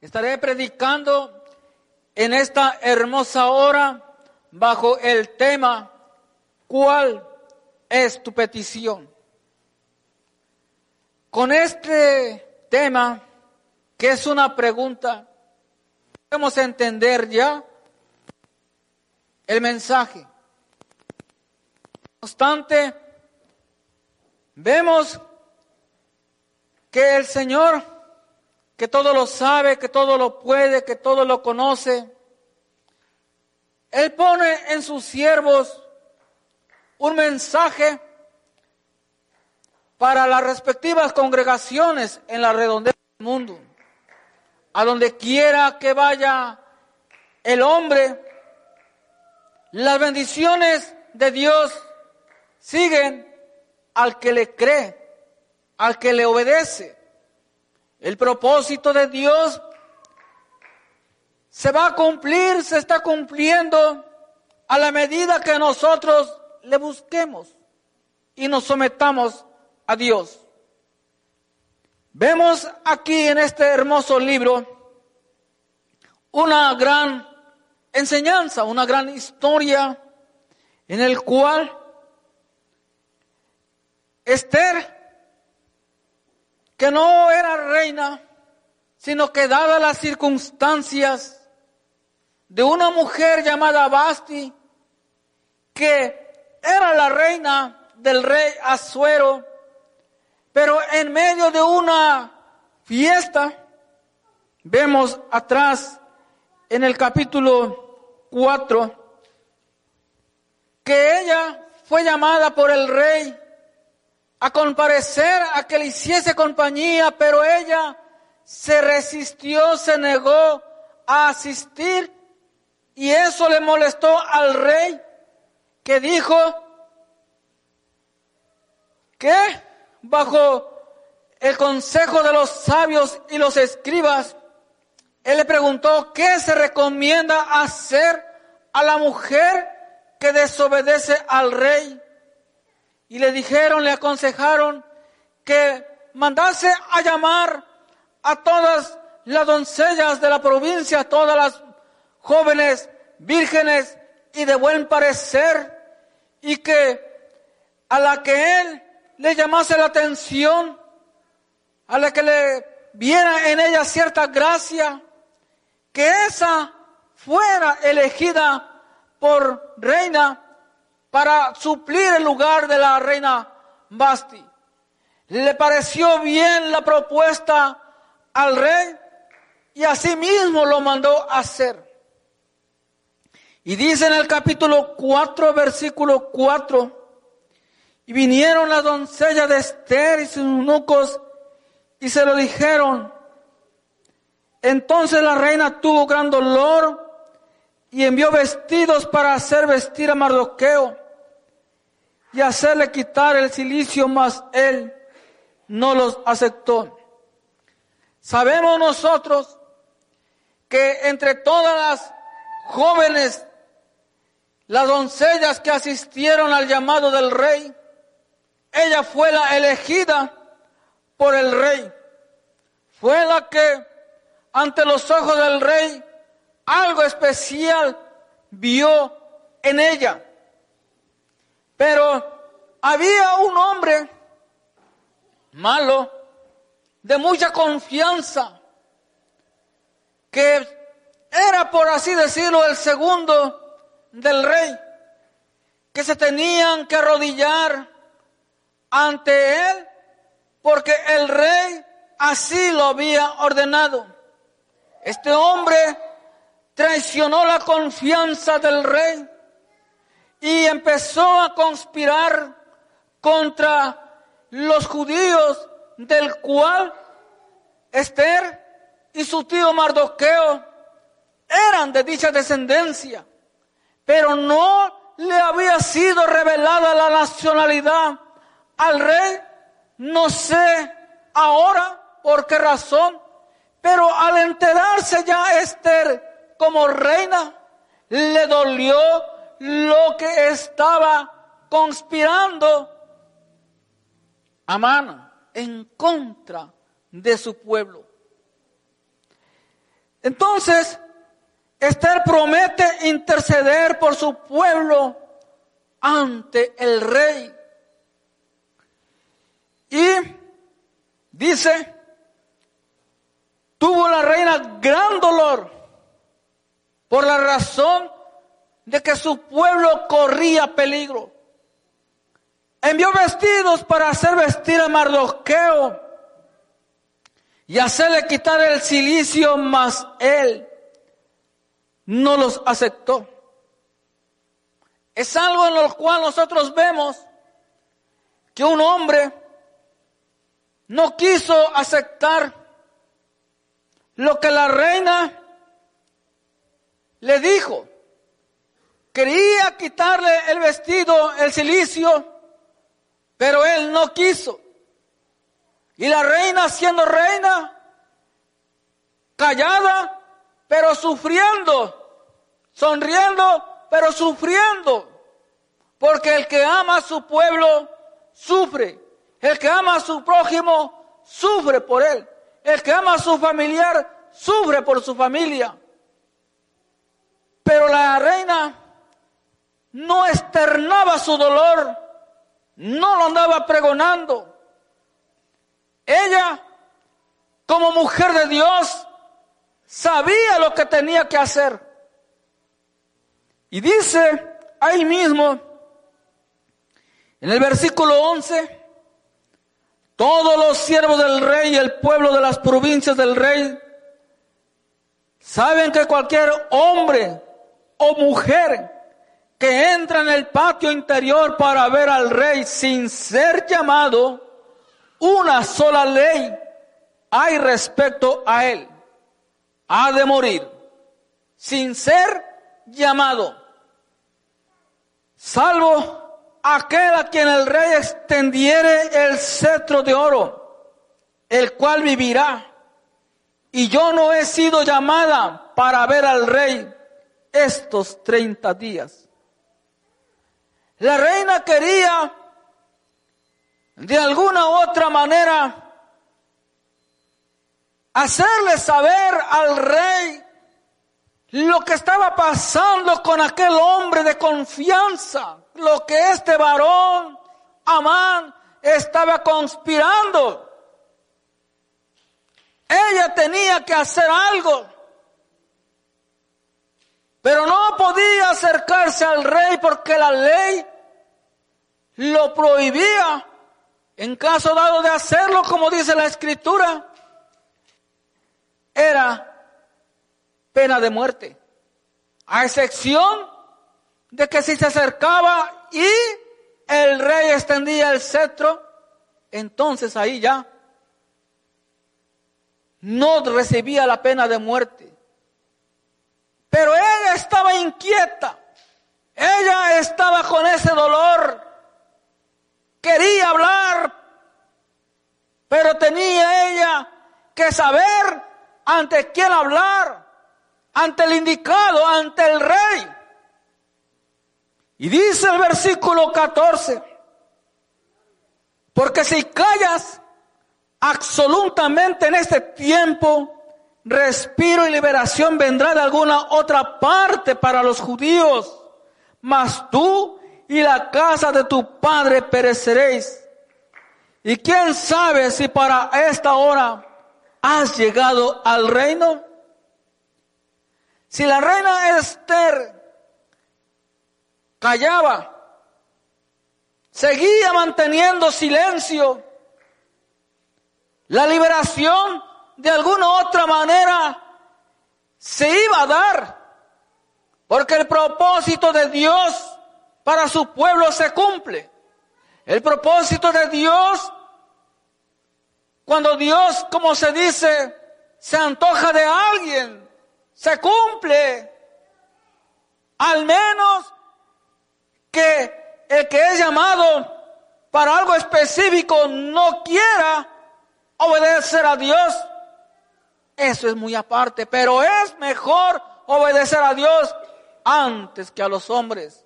Estaré predicando en esta hermosa hora bajo el tema ¿Cuál es tu petición? Con este tema, que es una pregunta, podemos entender ya el mensaje. No obstante, vemos que el Señor, que todo lo sabe, que todo lo puede, que todo lo conoce, Él pone en sus siervos un mensaje para las respectivas congregaciones en la redondez del mundo. A donde quiera que vaya el hombre, las bendiciones de Dios siguen al que le cree, al que le obedece. El propósito de Dios se va a cumplir, se está cumpliendo a la medida que nosotros le busquemos y nos sometamos a Dios. Vemos aquí en este hermoso libro una gran enseñanza, una gran historia en el cual Esther, que no era reina, sino que dadas las circunstancias de una mujer llamada Basti, que era la reina del rey Azuero, pero en medio de una fiesta, vemos atrás en el capítulo 4 que ella fue llamada por el rey a comparecer, a que le hiciese compañía, pero ella se resistió, se negó a asistir y eso le molestó al rey que dijo que bajo el consejo de los sabios y los escribas, él le preguntó, ¿qué se recomienda hacer a la mujer que desobedece al rey? Y le dijeron, le aconsejaron que mandase a llamar a todas las doncellas de la provincia, todas las jóvenes vírgenes y de buen parecer, y que a la que él le llamase la atención, a la que le viera en ella cierta gracia, que esa fuera elegida por reina para suplir el lugar de la reina Basti. Le pareció bien la propuesta al rey y asimismo lo mandó hacer. Y dice en el capítulo 4, versículo 4, y vinieron las doncellas de Esther y sus eunucos y se lo dijeron. Entonces la reina tuvo gran dolor y envió vestidos para hacer vestir a Mardoqueo y hacerle quitar el silicio, mas él no los aceptó. Sabemos nosotros que entre todas las jóvenes, las doncellas que asistieron al llamado del rey, ella fue la elegida por el rey. Fue la que ante los ojos del rey algo especial vio en ella. Pero había un hombre malo, de mucha confianza, que era, por así decirlo, el segundo del rey, que se tenían que arrodillar ante él porque el rey así lo había ordenado. Este hombre traicionó la confianza del rey y empezó a conspirar contra los judíos del cual Esther y su tío Mardoqueo eran de dicha descendencia, pero no le había sido revelada la nacionalidad al rey, no sé ahora por qué razón, pero al enterarse ya Esther como reina, le dolió lo que estaba conspirando a mano en contra de su pueblo. Entonces, Esther promete interceder por su pueblo ante el rey. Y dice, tuvo la reina gran dolor por la razón de que su pueblo corría peligro. Envió vestidos para hacer vestir a Mardoqueo y hacerle quitar el silicio, mas él no los aceptó. Es algo en lo cual nosotros vemos que un hombre no quiso aceptar lo que la reina le dijo. Quería quitarle el vestido, el silicio, pero él no quiso. Y la reina siendo reina, callada, pero sufriendo, sonriendo, pero sufriendo. Porque el que ama a su pueblo sufre. El que ama a su prójimo sufre por él. El que ama a su familiar sufre por su familia. Pero la reina no externaba su dolor, no lo andaba pregonando. Ella, como mujer de Dios, sabía lo que tenía que hacer. Y dice ahí mismo, en el versículo 11, todos los siervos del rey y el pueblo de las provincias del rey saben que cualquier hombre o mujer que entra en el patio interior para ver al rey sin ser llamado, una sola ley hay respecto a él. Ha de morir sin ser llamado, salvo aquel a quien el rey extendiere el cetro de oro, el cual vivirá. Y yo no he sido llamada para ver al rey estos 30 días. La reina quería de alguna u otra manera hacerle saber al rey lo que estaba pasando con aquel hombre de confianza, lo que este varón, Amán, estaba conspirando. Ella tenía que hacer algo. Pero no podía acercarse al rey porque la ley lo prohibía. En caso dado de hacerlo, como dice la escritura, era pena de muerte. A excepción de que si se acercaba y el rey extendía el cetro, entonces ahí ya no recibía la pena de muerte. Pero ella estaba inquieta. Ella estaba con ese dolor. Quería hablar, pero tenía ella que saber ante quién hablar, ante el indicado, ante el rey. Y dice el versículo 14, porque si callas absolutamente en este tiempo, respiro y liberación vendrá de alguna otra parte para los judíos, mas tú y la casa de tu padre pereceréis. Y quién sabe si para esta hora has llegado al reino. Si la reina Esther callaba, seguía manteniendo silencio, la liberación de alguna otra manera se iba a dar. Porque el propósito de Dios para su pueblo se cumple. El propósito de Dios, cuando Dios, como se dice, se antoja de alguien, se cumple. Al menos que el que es llamado para algo específico no quiera obedecer a Dios eso es muy aparte, pero es mejor obedecer a Dios antes que a los hombres.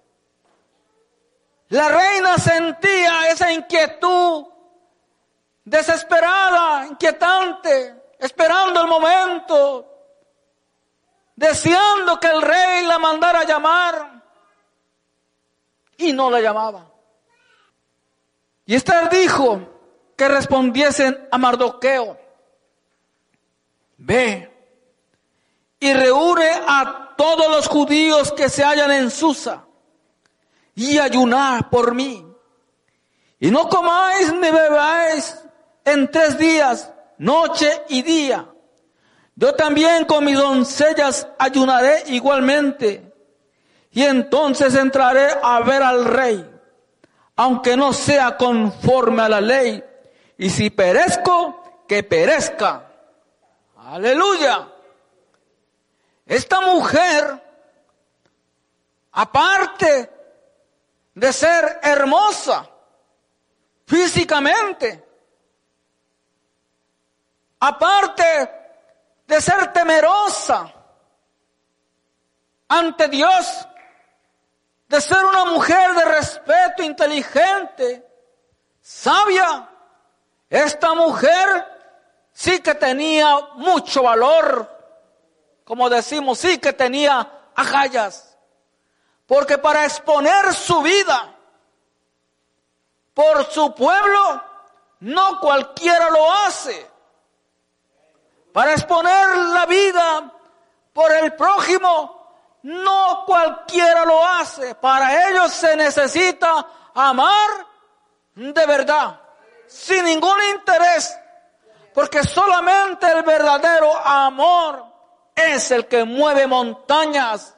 La reina sentía esa inquietud desesperada, inquietante, esperando el momento deseando que el rey la mandara a llamar y no la llamaba. Y Esther dijo que respondiesen a Mardoqueo, ve y reúne a todos los judíos que se hallan en Susa y ayunar por mí. Y no comáis ni bebáis en tres días, noche y día. Yo también con mis doncellas ayunaré igualmente. Y entonces entraré a ver al rey, aunque no sea conforme a la ley. Y si perezco, que perezca. Aleluya. Esta mujer, aparte de ser hermosa físicamente, aparte de ser temerosa ante Dios, de ser una mujer de respeto, inteligente, sabia, esta mujer sí que tenía mucho valor, como decimos, sí que tenía agallas, porque para exponer su vida por su pueblo, no cualquiera lo hace para exponer la vida por el prójimo, no cualquiera lo hace. Para ellos se necesita amar de verdad, sin ningún interés, porque solamente el verdadero amor es el que mueve montañas.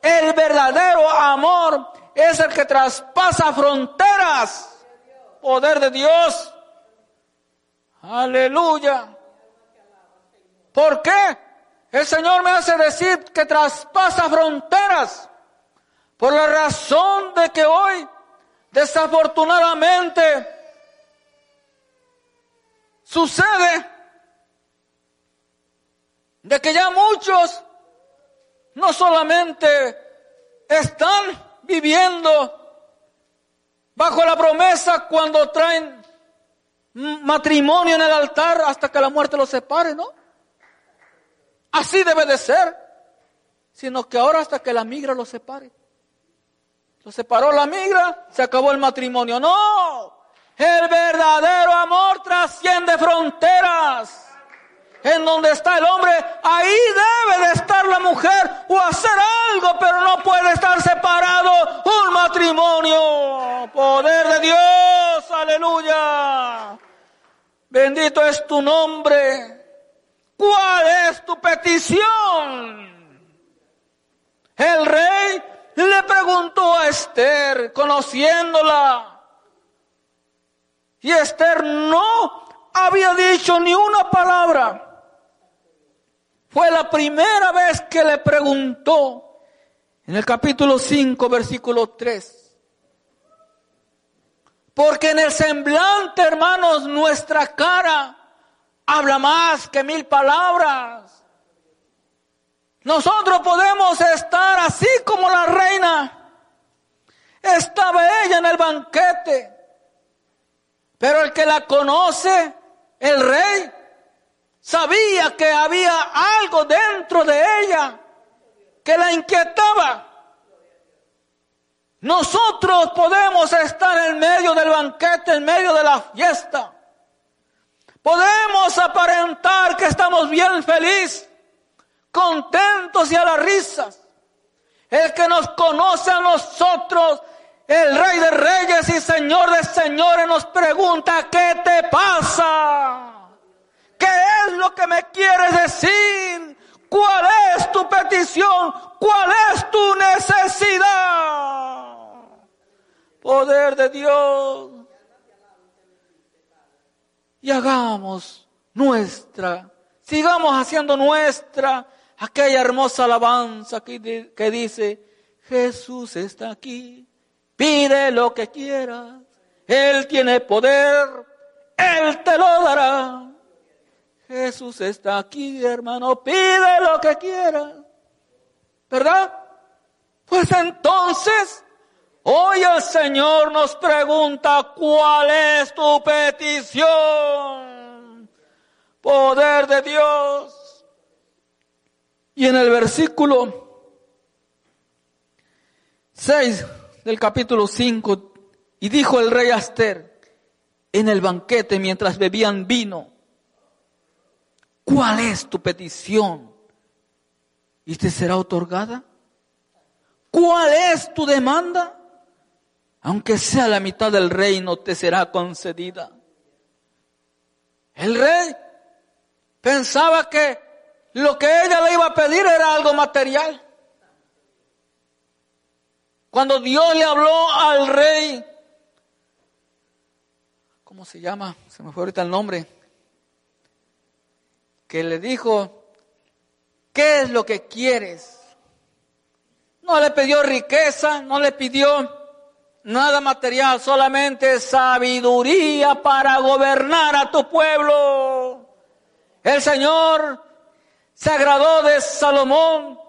El verdadero amor es el que traspasa fronteras. Poder de Dios. Aleluya. ¿Por qué? El Señor me hace decir que traspasa fronteras por la razón de que hoy, desafortunadamente, sucede de que ya muchos no solamente están viviendo bajo la promesa cuando traen matrimonio en el altar hasta que la muerte los separe, ¿no? Así debe de ser. Sino que ahora hasta que la migra los separe. Lo separó la migra, se acabó el matrimonio. No, el verdadero amor trasciende fronteras. En donde está el hombre, ahí debe de estar la mujer o hacer algo, pero no puede estar separado un matrimonio. Poder de Dios, aleluya. Bendito es tu nombre. ¿Cuál es tu petición? El rey le preguntó a Esther, conociéndola. Y Esther no había dicho ni una palabra. Fue la primera vez que le preguntó en el capítulo 5, versículo 3. Porque en el semblante, hermanos, nuestra cara habla más que mil palabras. Nosotros podemos estar así como la reina. Estaba ella en el banquete. Pero el que la conoce, el rey, sabía que había algo dentro de ella que la inquietaba. Nosotros podemos estar en medio del banquete, en medio de la fiesta. Podemos aparentar que estamos bien felices, contentos y a las risas. El que nos conoce a nosotros, el Rey de Reyes y Señor de Señores, nos pregunta, ¿qué te pasa? ¿Qué es lo que me quieres decir? ¿Cuál es tu petición? ¿Cuál es tu necesidad? Poder de Dios y hagamos nuestra, sigamos haciendo nuestra aquella hermosa alabanza que, que dice, Jesús está aquí, pide lo que quieras, Él tiene poder, Él te lo dará. Jesús está aquí, hermano, pide lo que quieras, ¿verdad? Pues entonces Hoy el Señor nos pregunta cuál es tu petición. Poder de Dios. Y en el versículo 6 del capítulo 5, y dijo el rey Aster en el banquete mientras bebían vino, ¿cuál es tu petición? ¿Y te será otorgada? ¿Cuál es tu demanda? Aunque sea la mitad del reino, te será concedida. El rey pensaba que lo que ella le iba a pedir era algo material. Cuando Dios le habló al rey, ¿cómo se llama? Se me fue ahorita el nombre. Que le dijo, ¿qué es lo que quieres? No le pidió riqueza, no le pidió nada material, solamente sabiduría para gobernar a tu pueblo. El Señor se agradó de Salomón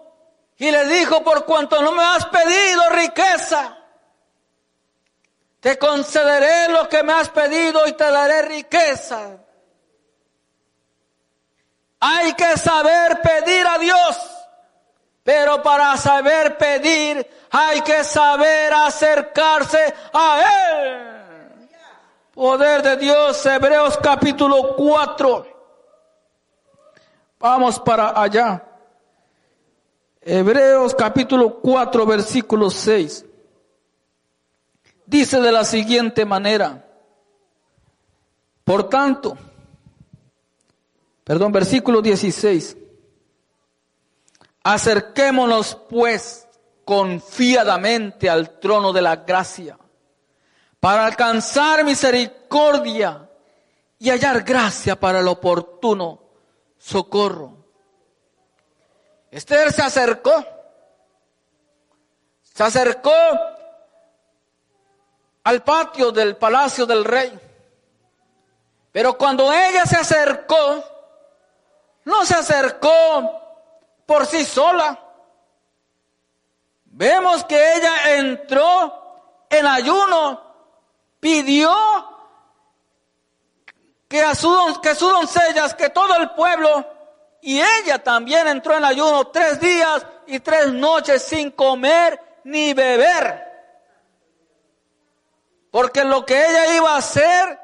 y le dijo, por cuanto no me has pedido riqueza, te concederé lo que me has pedido y te daré riqueza. Hay que saber pedir a Dios, pero para saber pedir hay que saber acercarse a Él. Poder de Dios, Hebreos capítulo 4. Vamos para allá. Hebreos capítulo 4 versículo 6. Dice de la siguiente manera. Por tanto, perdón, versículo 16. Acerquémonos pues confiadamente al trono de la gracia para alcanzar misericordia y hallar gracia para el oportuno socorro. Esther se acercó, se acercó al patio del palacio del rey. Pero cuando ella se acercó, no se acercó por sí sola. Vemos que ella entró en ayuno, pidió que, a que sus doncellas, que todo el pueblo, y ella también entró en ayuno tres días y tres noches sin comer ni beber. Porque lo que ella iba a hacer,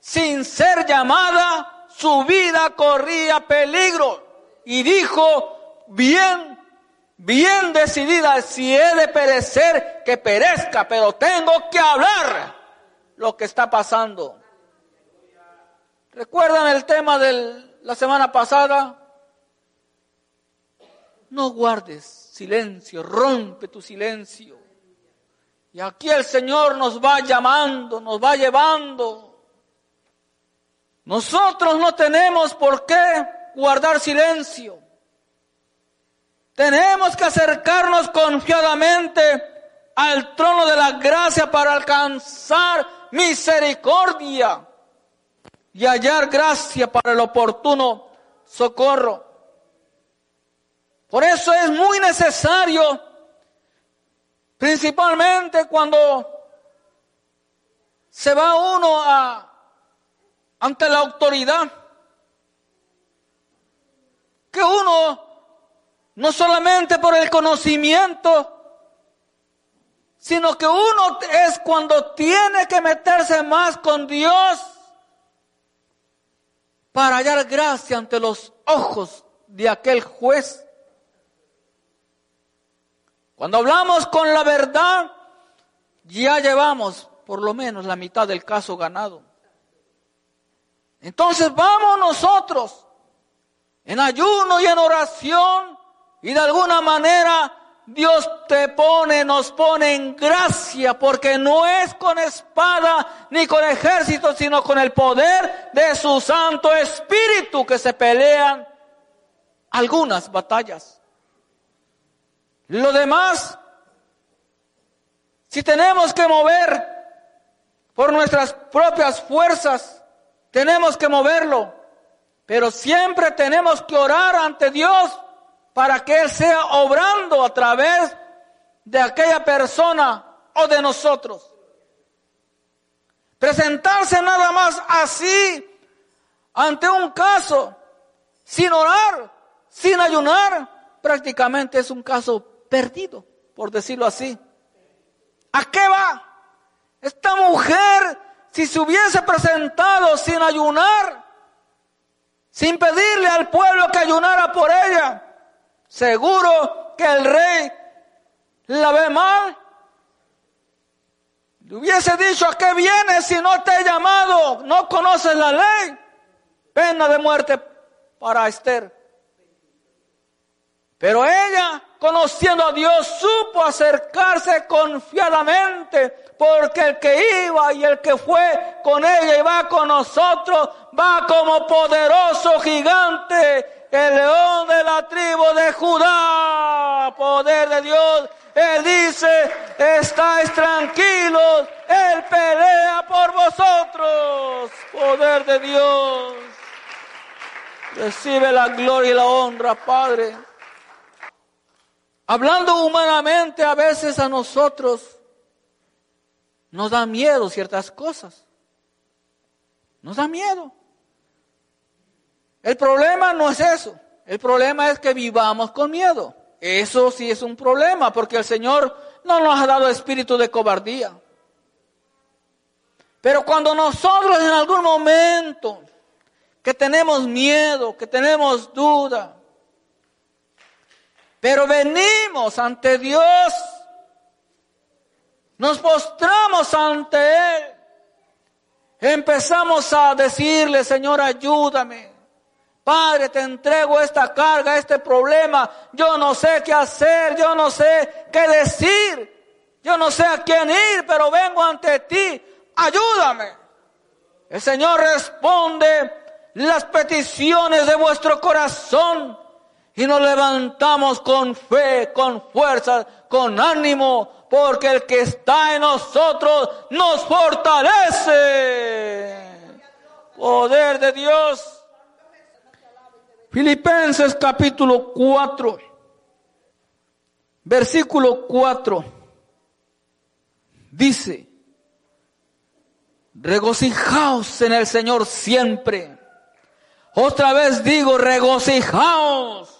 sin ser llamada, su vida corría peligro. Y dijo, bien, bien decidida, si he de perecer, que perezca, pero tengo que hablar lo que está pasando. ¿Recuerdan el tema de la semana pasada? No guardes silencio, rompe tu silencio. Y aquí el Señor nos va llamando, nos va llevando. Nosotros no tenemos por qué guardar silencio. Tenemos que acercarnos confiadamente al trono de la gracia para alcanzar misericordia y hallar gracia para el oportuno socorro. Por eso es muy necesario, principalmente cuando se va uno a, ante la autoridad, que uno, no solamente por el conocimiento, sino que uno es cuando tiene que meterse más con Dios, para hallar gracia ante los ojos de aquel juez. Cuando hablamos con la verdad, ya llevamos por lo menos la mitad del caso ganado. Entonces vamos nosotros en ayuno y en oración y de alguna manera Dios te pone, nos pone en gracia, porque no es con espada ni con ejército, sino con el poder de su Santo Espíritu que se pelean algunas batallas. Lo demás, si tenemos que mover por nuestras propias fuerzas, tenemos que moverlo, pero siempre tenemos que orar ante Dios para que Él sea obrando a través de aquella persona o de nosotros. Presentarse nada más así ante un caso, sin orar, sin ayunar, prácticamente es un caso perdido, por decirlo así. ¿A qué va? Esta mujer, si se hubiese presentado sin ayunar, sin pedirle al pueblo que ayunara por ella, seguro que el rey la ve mal. Le hubiese dicho, ¿a qué vienes si no te he llamado? No conoces la ley. Pena de muerte para Esther. Pero ella, conociendo a Dios, supo acercarse confiadamente, porque el que iba y el que fue con ella y va con nosotros, va como poderoso gigante, el león de la tribu de Judá, poder de Dios. Él dice, estáis tranquilos, Él pelea por vosotros, poder de Dios. Recibe la gloria y la honra, Padre. Hablando humanamente, a veces a nosotros nos da miedo ciertas cosas. Nos da miedo. El problema no es eso. El problema es que vivamos con miedo. Eso sí es un problema porque el Señor no nos ha dado espíritu de cobardía. Pero cuando nosotros en algún momento que tenemos miedo, que tenemos duda, pero venimos ante Dios, nos postramos ante Él, empezamos a decirle, Señor, ayúdame. Padre, te entrego esta carga, este problema. Yo no sé qué hacer, yo no sé qué decir, yo no sé a quién ir, pero vengo ante ti. Ayúdame. El Señor responde las peticiones de vuestro corazón y nos levantamos con fe, con fuerza, con ánimo, porque el que está en nosotros nos fortalece. Poder de Dios. Filipenses capítulo 4, versículo 4, dice, regocijaos en el Señor siempre. Otra vez digo, regocijaos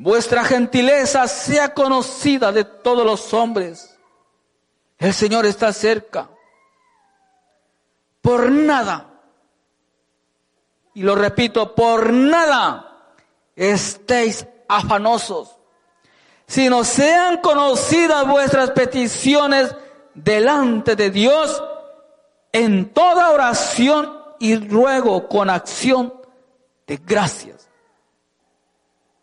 vuestra gentileza sea conocida de todos los hombres. El Señor está cerca. Por nada, y lo repito, por nada estéis afanosos, sino sean conocidas vuestras peticiones delante de Dios en toda oración y ruego con acción de gracias.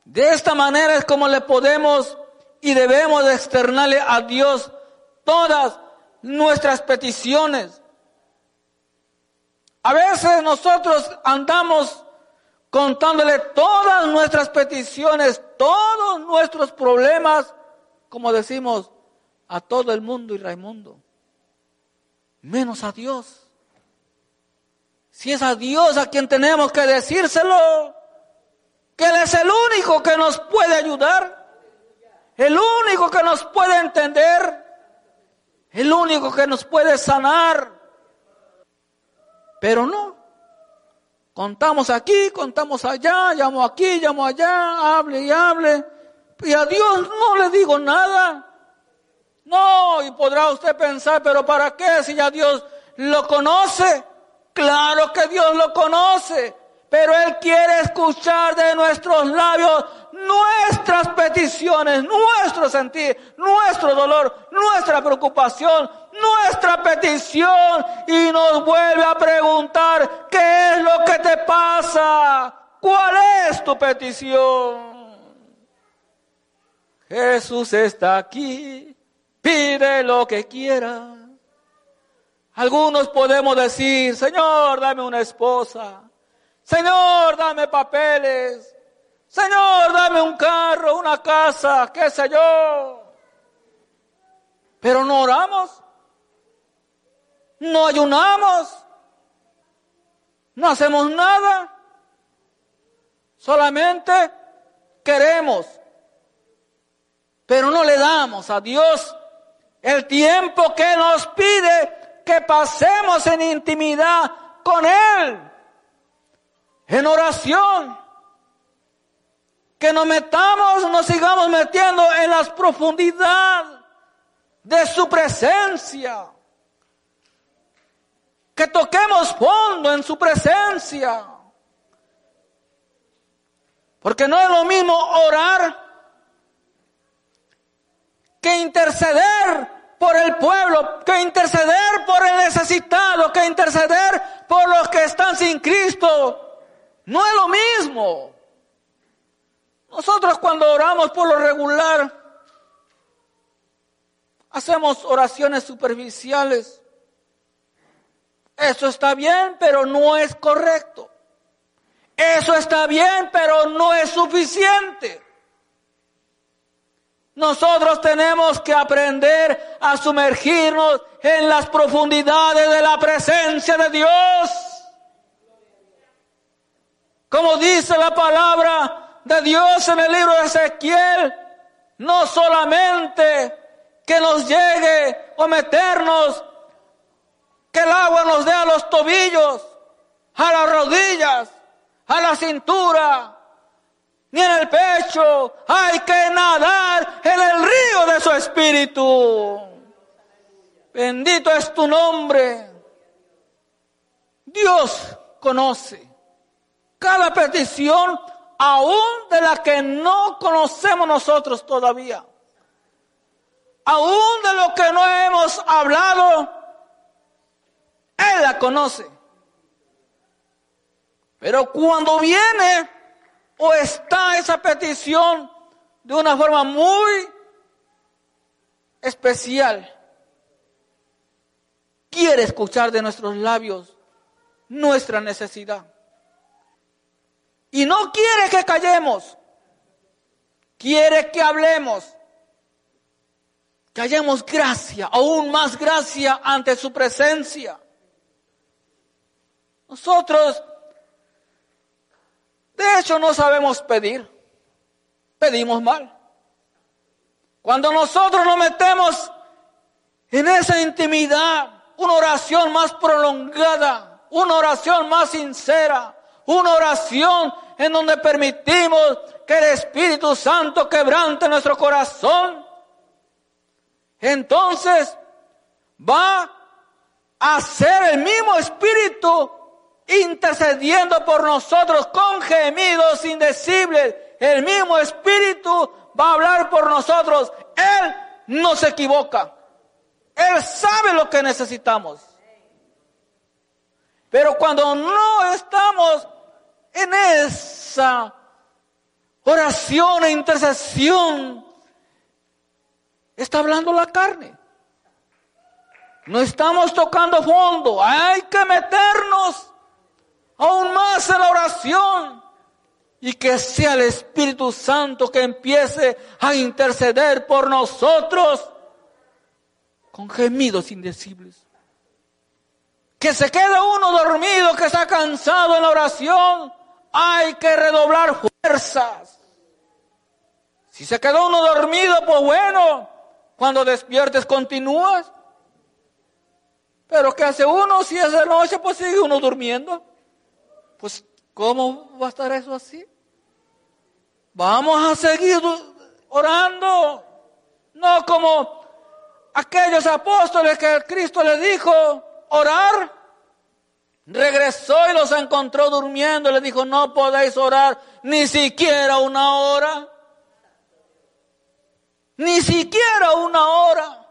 De esta manera es como le podemos y debemos externarle a Dios todas nuestras peticiones. A veces nosotros andamos contándole todas nuestras peticiones, todos nuestros problemas, como decimos, a todo el mundo y Raimundo, menos a Dios. Si es a Dios a quien tenemos que decírselo, que Él es el único que nos puede ayudar, el único que nos puede entender, el único que nos puede sanar. Pero no, contamos aquí, contamos allá, llamo aquí, llamo allá, hable y hable, y a Dios no le digo nada. No, y podrá usted pensar, pero ¿para qué si ya Dios lo conoce? Claro que Dios lo conoce. Pero Él quiere escuchar de nuestros labios nuestras peticiones, nuestro sentir, nuestro dolor, nuestra preocupación, nuestra petición y nos vuelve a preguntar, ¿qué es lo que te pasa? ¿Cuál es tu petición? Jesús está aquí, pide lo que quiera. Algunos podemos decir, Señor, dame una esposa. Señor, dame papeles. Señor, dame un carro, una casa, qué sé yo. Pero no oramos. No ayunamos. No hacemos nada. Solamente queremos. Pero no le damos a Dios el tiempo que nos pide que pasemos en intimidad con Él en oración, que nos metamos, nos sigamos metiendo en las profundidades de su presencia. Que toquemos fondo en su presencia. Porque no es lo mismo orar que interceder por el pueblo, que interceder por el necesitado, que interceder por los que están sin Cristo. No es lo mismo. Nosotros cuando oramos por lo regular, hacemos oraciones superficiales. Eso está bien, pero no es correcto. Eso está bien, pero no es suficiente. Nosotros tenemos que aprender a sumergirnos en las profundidades de la presencia de Dios. Como dice la palabra de Dios en el libro de Ezequiel, no solamente que nos llegue o meternos, que el agua nos dé a los tobillos, a las rodillas, a la cintura, ni en el pecho. Hay que nadar en el río de su espíritu. Bendito es tu nombre. Dios conoce cada petición, aún de la que no conocemos nosotros todavía. Aún de lo que no hemos hablado, Él la conoce. Pero cuando viene o está esa petición de una forma muy especial. Quiere escuchar de nuestros labios nuestra necesidad. Y no quiere que callemos. Quiere que hablemos. Que hallemos gracia, aún más gracia ante su presencia. Nosotros de hecho, no sabemos pedir. Pedimos mal. Cuando nosotros nos metemos en esa intimidad, una oración más prolongada, una oración más sincera, una oración en donde permitimos que el Espíritu Santo quebrante nuestro corazón, entonces va a ser el mismo Espíritu intercediendo por nosotros con gemidos indecibles. El mismo Espíritu va a hablar por nosotros. Él no se equivoca. Él sabe lo que necesitamos. Pero cuando no estamos en esa oración e intercesión, está hablando la carne. No estamos tocando fondo. Hay que meternos aún más en la oración y que sea el Espíritu Santo que empiece a interceder por nosotros con gemidos indecibles. Que se quede uno dormido, que está cansado en la oración, hay que redoblar fuerzas. Si se quedó uno dormido, pues bueno, cuando despiertes continúas. Pero ¿qué hace uno si es de noche? Pues sigue uno durmiendo. Pues, ¿cómo va a estar eso así? Vamos a seguir orando. No como aquellos apóstoles que Cristo le dijo orar. Regresó y los encontró durmiendo. Le dijo, no podéis orar ni siquiera una hora. Ni siquiera una hora.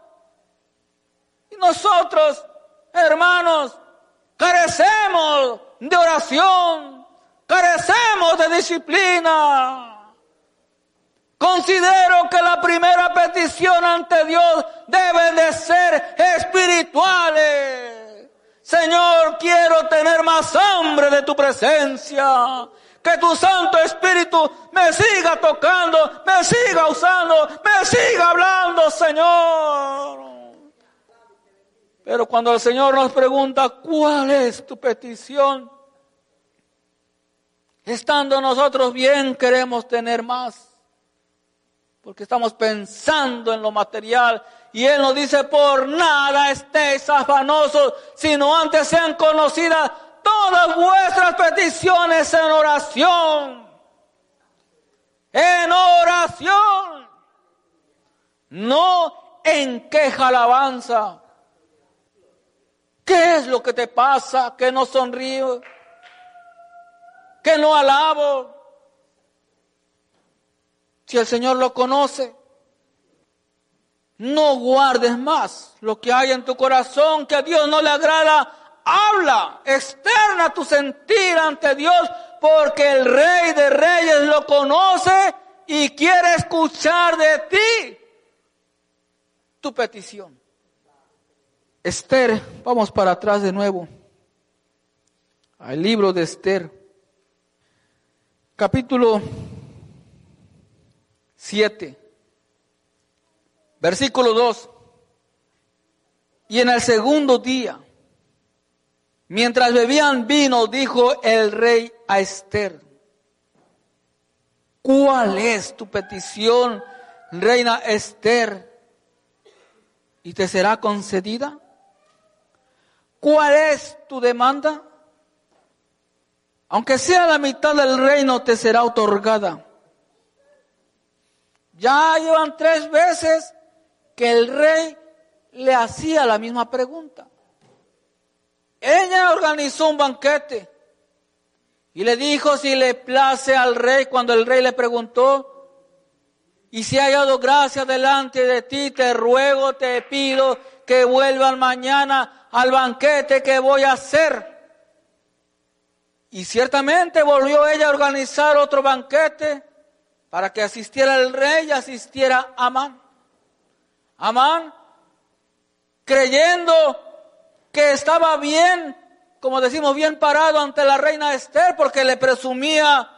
Y nosotros, hermanos, carecemos de oración, carecemos de disciplina. Considero que la primera petición ante Dios debe de ser espirituales. Señor, quiero tener más hambre de tu presencia. Que tu Santo Espíritu me siga tocando, me siga usando, me siga hablando, Señor. Pero cuando el Señor nos pregunta, ¿cuál es tu petición? Estando nosotros bien, queremos tener más. Porque estamos pensando en lo material. Y Él nos dice, por nada estéis afanosos, sino antes sean conocidas todas vuestras peticiones en oración. oración, no en queja alabanza. ¿Qué es lo que te pasa? Que no sonrío, que no alabo. Si el Señor lo conoce, no guardes más lo que hay en tu corazón que a Dios no le agrada. Habla, externa tu sentir ante Dios, porque el Rey de Reyes lo conoce y quiere escuchar de ti tu petición. Esther, vamos para atrás de nuevo al libro de Esther, capítulo 7. Versículo 2. Y en el segundo día, mientras bebían vino, dijo el rey a Esther, ¿cuál es tu petición, reina Esther? ¿Y te será concedida? ¿Cuál es tu demanda? Aunque sea la mitad del reino, te será otorgada. Ya llevan tres veces que el rey le hacía la misma pregunta. Ella organizó un banquete y le dijo si le place al rey cuando el rey le preguntó, y si hay hallado gracia delante de ti, te ruego, te pido que vuelvan mañana al banquete que voy a hacer. Y ciertamente volvió ella a organizar otro banquete para que asistiera el rey y asistiera Amán. Amán, creyendo que estaba bien, como decimos, bien parado ante la reina Esther, porque le presumía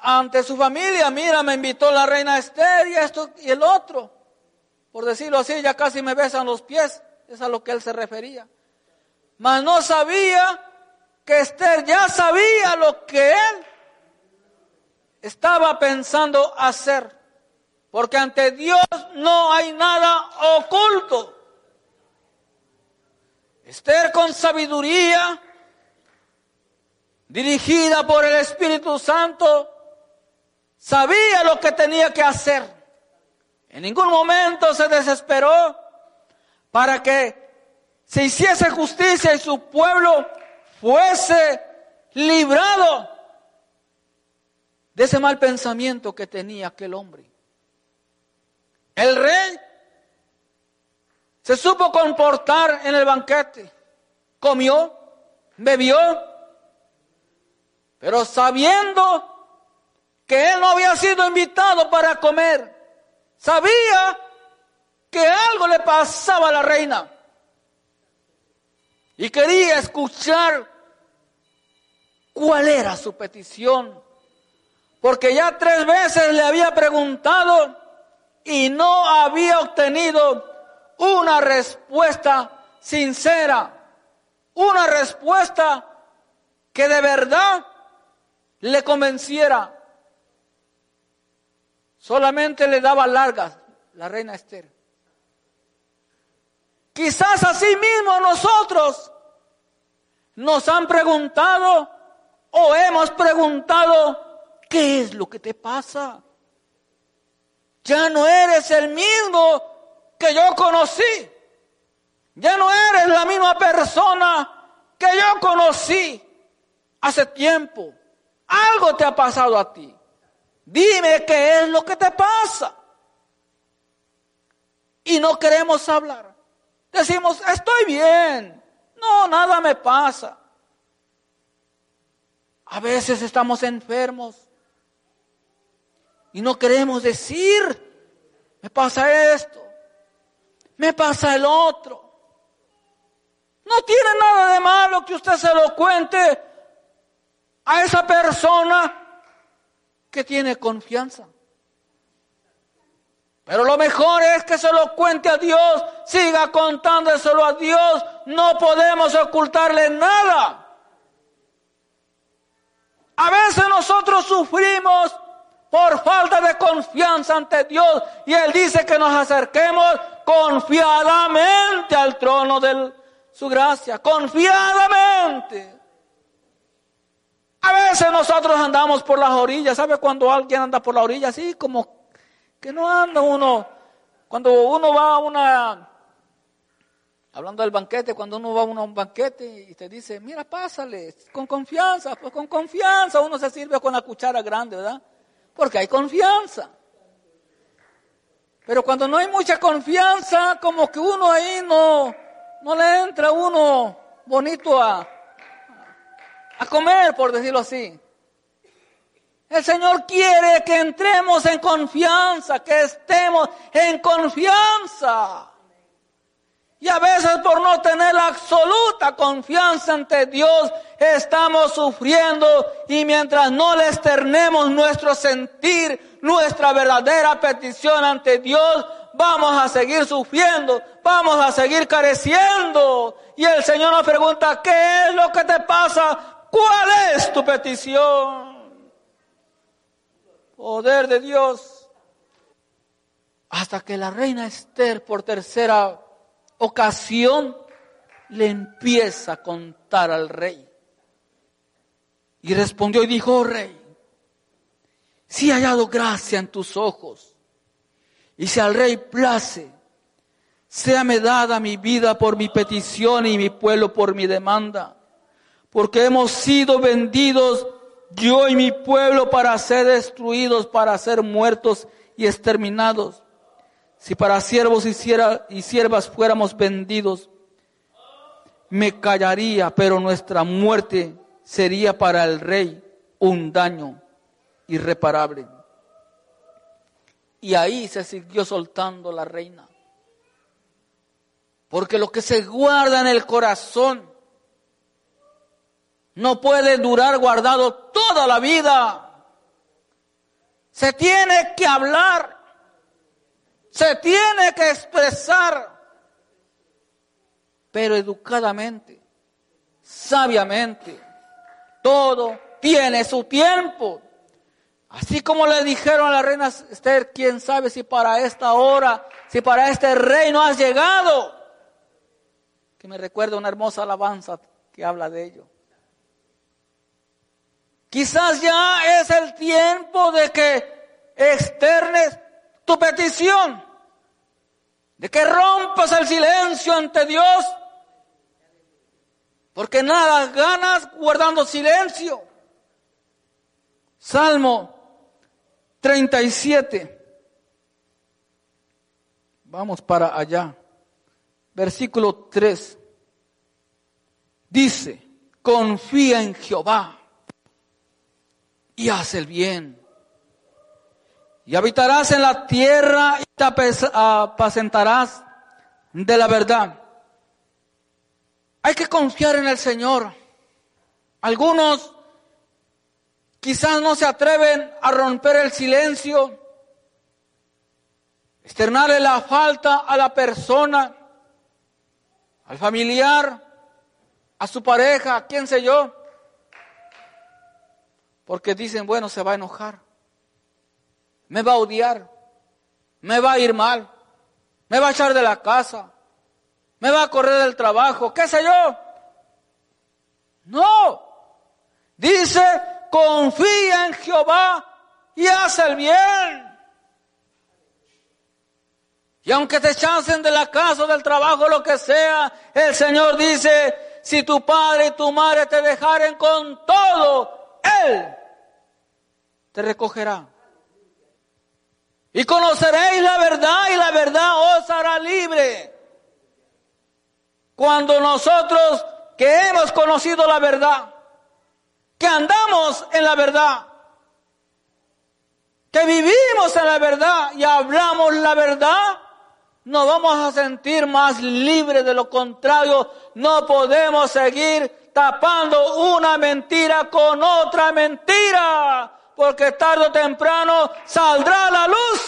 ante su familia, mira, me invitó la reina Esther y esto y el otro. Por decirlo así, ya casi me besan los pies, es a lo que él se refería. Mas no sabía que Esther ya sabía lo que él estaba pensando hacer. Porque ante Dios no hay nada oculto. Esther con sabiduría, dirigida por el Espíritu Santo, sabía lo que tenía que hacer. En ningún momento se desesperó para que se hiciese justicia y su pueblo fuese librado de ese mal pensamiento que tenía aquel hombre. El rey se supo comportar en el banquete, comió, bebió, pero sabiendo que él no había sido invitado para comer, sabía que algo le pasaba a la reina. Y quería escuchar cuál era su petición, porque ya tres veces le había preguntado y no había obtenido una respuesta sincera, una respuesta que de verdad le convenciera. Solamente le daba largas la reina Esther. Quizás así mismo nosotros nos han preguntado o hemos preguntado, ¿qué es lo que te pasa? Ya no eres el mismo que yo conocí. Ya no eres la misma persona que yo conocí hace tiempo. Algo te ha pasado a ti. Dime qué es lo que te pasa. Y no queremos hablar. Decimos, estoy bien. No, nada me pasa. A veces estamos enfermos y no queremos decir, me pasa esto, me pasa el otro. No tiene nada de malo que usted se lo cuente a esa persona que tiene confianza. Pero lo mejor es que se lo cuente a Dios, siga contándoselo a Dios, no podemos ocultarle nada. A veces nosotros sufrimos por falta de confianza ante Dios. Y Él dice que nos acerquemos confiadamente al trono de su gracia, confiadamente. A veces nosotros andamos por las orillas, ¿sabe cuando alguien anda por la orilla así como que no anda uno? Cuando uno va a una, hablando del banquete, cuando uno va a un banquete y te dice, mira, pásale, con confianza, pues con confianza uno se sirve con la cuchara grande, ¿verdad? Porque hay confianza. Pero cuando no hay mucha confianza, como que uno ahí no, no le entra uno bonito a, a comer, por decirlo así. El Señor quiere que entremos en confianza, que estemos en confianza. Y a veces por no tener la absoluta confianza ante Dios, estamos sufriendo y mientras no le externemos nuestro sentir, nuestra verdadera petición ante Dios, vamos a seguir sufriendo, vamos a seguir careciendo. Y el Señor nos pregunta, ¿qué es lo que te pasa? ¿Cuál es tu petición? Poder de Dios. Hasta que la reina Esther por tercera ocasión le empieza a contar al rey. Y respondió y dijo, oh, rey, si he hallado gracia en tus ojos, y si al rey place, séame dada mi vida por mi petición y mi pueblo por mi demanda, porque hemos sido vendidos yo y mi pueblo para ser destruidos, para ser muertos y exterminados. Si para siervos y siervas fuéramos vendidos, me callaría, pero nuestra muerte sería para el rey un daño irreparable. Y ahí se siguió soltando la reina. Porque lo que se guarda en el corazón no puede durar guardado toda la vida. Se tiene que hablar se tiene que expresar, pero educadamente, sabiamente. Todo tiene su tiempo. Así como le dijeron a la reina Esther, quién sabe si para esta hora, si para este reino has llegado. Que me recuerda una hermosa alabanza que habla de ello. Quizás ya es el tiempo de que externes tu petición, de que rompas el silencio ante Dios, porque nada ganas guardando silencio. Salmo 37. Vamos para allá. Versículo 3. Dice, confía en Jehová y haz el bien y habitarás en la tierra y te apacentarás de la verdad. Hay que confiar en el Señor. Algunos quizás no se atreven a romper el silencio, externarle la falta a la persona, al familiar, a su pareja, quién sé yo, porque dicen, bueno, se va a enojar me va a odiar, me va a ir mal, me va a echar de la casa, me va a correr del trabajo, qué sé yo. No, dice, confía en Jehová y haz el bien. Y aunque te echasen de la casa del trabajo, lo que sea, el Señor dice, si tu padre y tu madre te dejaren con todo, Él te recogerá. Y conoceréis la verdad y la verdad os hará libre. Cuando nosotros que hemos conocido la verdad, que andamos en la verdad, que vivimos en la verdad y hablamos la verdad, nos vamos a sentir más libres. De lo contrario, no podemos seguir tapando una mentira con otra mentira porque tarde o temprano saldrá la luz.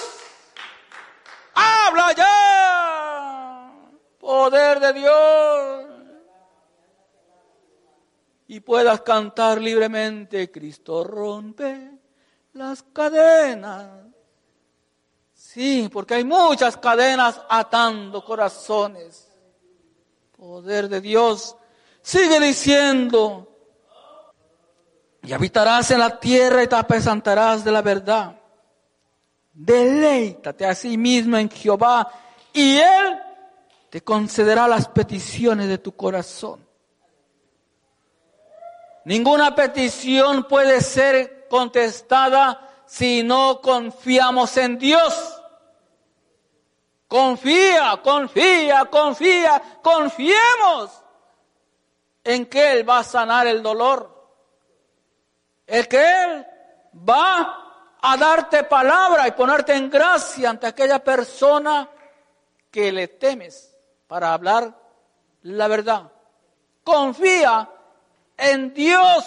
Habla ya, poder de Dios. Y puedas cantar libremente, Cristo rompe las cadenas. Sí, porque hay muchas cadenas atando corazones. Poder de Dios. Sigue diciendo, Y habitarás en la tierra y te apesantarás de la verdad. Deleítate a sí mismo en Jehová y Él te concederá las peticiones de tu corazón. Ninguna petición puede ser contestada si no confiamos en Dios. Confía, confía, confía, confiemos en que Él va a sanar el dolor. El que Él va a darte palabra y ponerte en gracia ante aquella persona que le temes para hablar la verdad. Confía en Dios.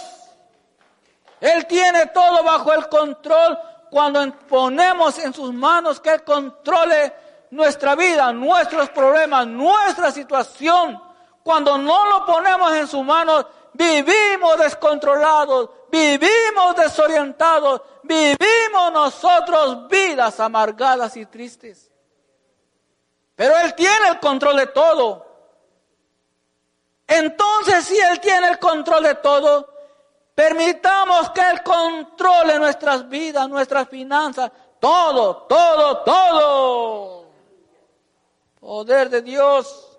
Él tiene todo bajo el control cuando ponemos en sus manos que Él controle nuestra vida, nuestros problemas, nuestra situación. Cuando no lo ponemos en sus manos, vivimos descontrolados, vivimos desorientados, vivimos nosotros vidas amargadas y tristes. Pero Él tiene el control de todo. Entonces, si Él tiene el control de todo, permitamos que Él controle nuestras vidas, nuestras finanzas, todo, todo, todo. Poder de Dios.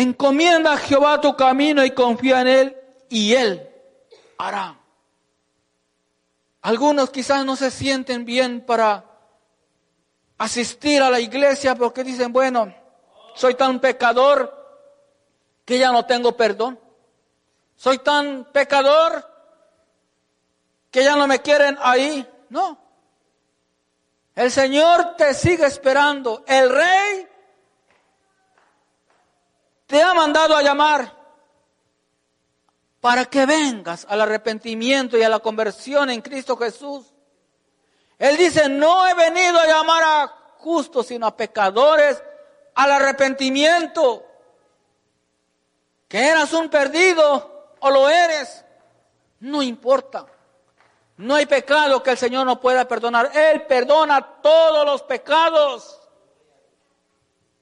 Encomienda a Jehová tu camino y confía en Él y Él hará. Algunos quizás no se sienten bien para asistir a la iglesia porque dicen, bueno, soy tan pecador que ya no tengo perdón. Soy tan pecador que ya no me quieren ahí. No. El Señor te sigue esperando. El Rey te ha mandado a llamar para que vengas al arrepentimiento y a la conversión en Cristo Jesús. Él dice, no he venido a llamar a justos, sino a pecadores al arrepentimiento. Que eras un perdido o lo eres, no importa. No hay pecado que el Señor no pueda perdonar. Él perdona todos los pecados.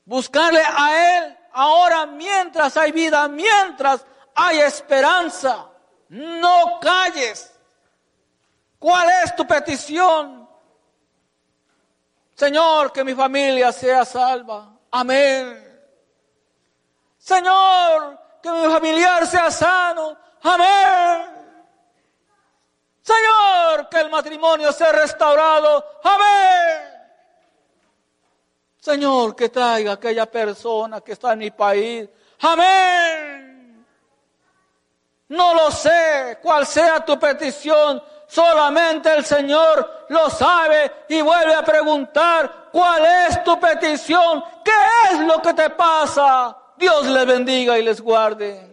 Buscarle a Él ahora mientras hay vida, mientras hay esperanza. No calles. ¿Cuál es tu petición? Señor, que mi familia sea salva. Amén. Señor, que mi familiar sea sano. Amén. Señor, que el matrimonio sea restaurado. Amén. Señor, que traiga aquella persona que está en mi país. Amén. No lo sé cuál sea tu petición. Solamente el Señor lo sabe y vuelve a preguntar cuál es tu petición. ¿Qué es lo que te pasa? Dios les bendiga y les guarde.